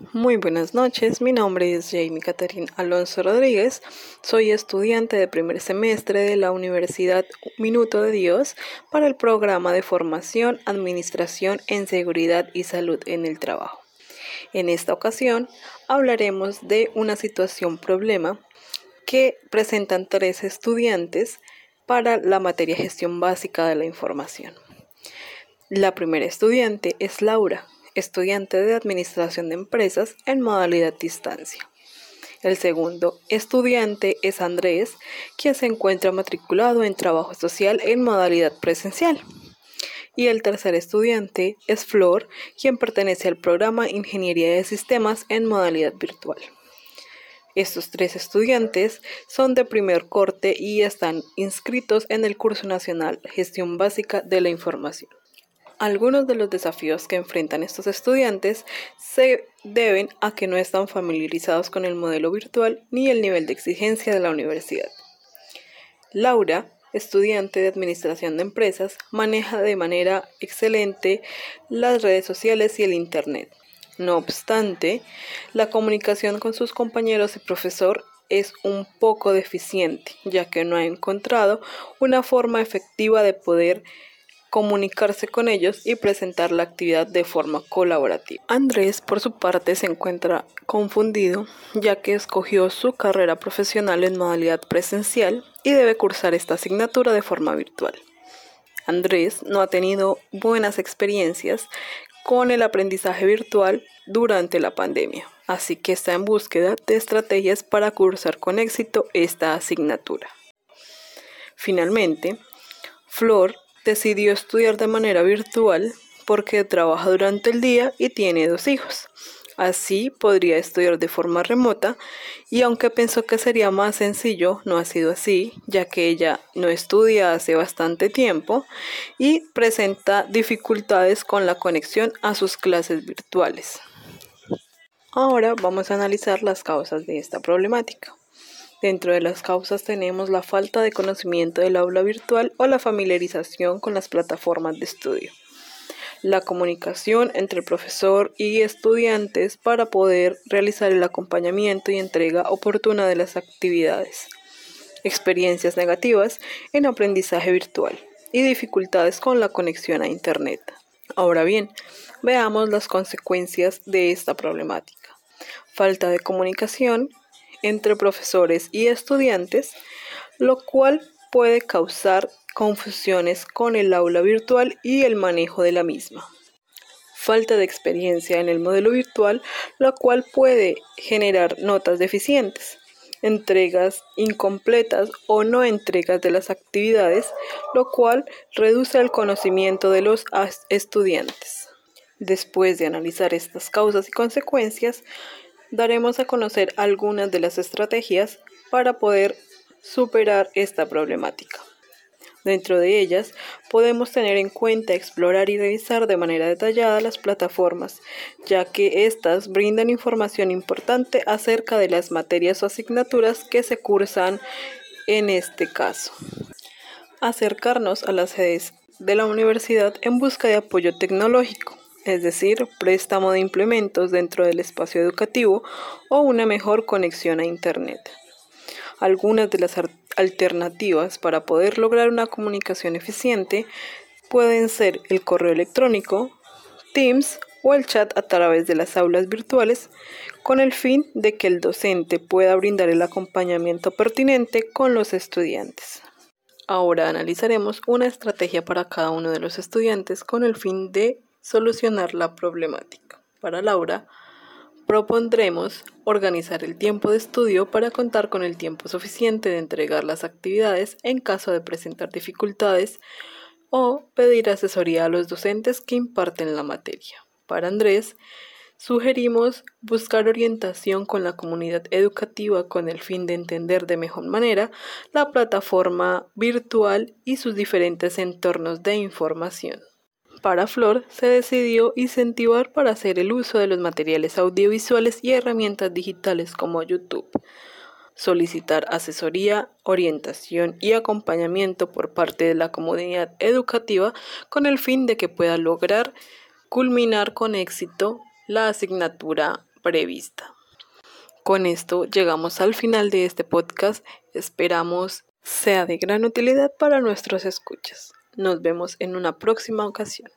Muy buenas noches, mi nombre es Jamie Caterín Alonso Rodríguez, soy estudiante de primer semestre de la Universidad Minuto de Dios para el programa de formación, administración en seguridad y salud en el trabajo. En esta ocasión hablaremos de una situación problema que presentan tres estudiantes para la materia gestión básica de la información. La primera estudiante es Laura, estudiante de Administración de Empresas en modalidad distancia. El segundo estudiante es Andrés, quien se encuentra matriculado en trabajo social en modalidad presencial. Y el tercer estudiante es Flor, quien pertenece al programa Ingeniería de Sistemas en modalidad virtual. Estos tres estudiantes son de primer corte y están inscritos en el curso nacional Gestión Básica de la Información. Algunos de los desafíos que enfrentan estos estudiantes se deben a que no están familiarizados con el modelo virtual ni el nivel de exigencia de la universidad. Laura, estudiante de Administración de Empresas, maneja de manera excelente las redes sociales y el Internet. No obstante, la comunicación con sus compañeros y profesor es un poco deficiente, ya que no ha encontrado una forma efectiva de poder comunicarse con ellos y presentar la actividad de forma colaborativa. Andrés, por su parte, se encuentra confundido ya que escogió su carrera profesional en modalidad presencial y debe cursar esta asignatura de forma virtual. Andrés no ha tenido buenas experiencias con el aprendizaje virtual durante la pandemia, así que está en búsqueda de estrategias para cursar con éxito esta asignatura. Finalmente, Flor decidió estudiar de manera virtual porque trabaja durante el día y tiene dos hijos. Así podría estudiar de forma remota y aunque pensó que sería más sencillo, no ha sido así, ya que ella no estudia hace bastante tiempo y presenta dificultades con la conexión a sus clases virtuales. Ahora vamos a analizar las causas de esta problemática. Dentro de las causas tenemos la falta de conocimiento del aula virtual o la familiarización con las plataformas de estudio la comunicación entre el profesor y estudiantes para poder realizar el acompañamiento y entrega oportuna de las actividades, experiencias negativas en aprendizaje virtual y dificultades con la conexión a Internet. Ahora bien, veamos las consecuencias de esta problemática. Falta de comunicación entre profesores y estudiantes, lo cual puede causar confusiones con el aula virtual y el manejo de la misma. Falta de experiencia en el modelo virtual, lo cual puede generar notas deficientes, entregas incompletas o no entregas de las actividades, lo cual reduce el conocimiento de los estudiantes. Después de analizar estas causas y consecuencias, daremos a conocer algunas de las estrategias para poder superar esta problemática. Dentro de ellas, podemos tener en cuenta explorar y revisar de manera detallada las plataformas, ya que éstas brindan información importante acerca de las materias o asignaturas que se cursan en este caso. Acercarnos a las sedes de la universidad en busca de apoyo tecnológico, es decir, préstamo de implementos dentro del espacio educativo o una mejor conexión a Internet. Algunas de las alternativas para poder lograr una comunicación eficiente pueden ser el correo electrónico, Teams o el chat a través de las aulas virtuales con el fin de que el docente pueda brindar el acompañamiento pertinente con los estudiantes. Ahora analizaremos una estrategia para cada uno de los estudiantes con el fin de solucionar la problemática. Para Laura, Propondremos organizar el tiempo de estudio para contar con el tiempo suficiente de entregar las actividades en caso de presentar dificultades o pedir asesoría a los docentes que imparten la materia. Para Andrés, sugerimos buscar orientación con la comunidad educativa con el fin de entender de mejor manera la plataforma virtual y sus diferentes entornos de información para Flor se decidió incentivar para hacer el uso de los materiales audiovisuales y herramientas digitales como YouTube, solicitar asesoría, orientación y acompañamiento por parte de la comunidad educativa con el fin de que pueda lograr culminar con éxito la asignatura prevista. Con esto llegamos al final de este podcast. Esperamos sea de gran utilidad para nuestros escuchas. Nos vemos en una próxima ocasión.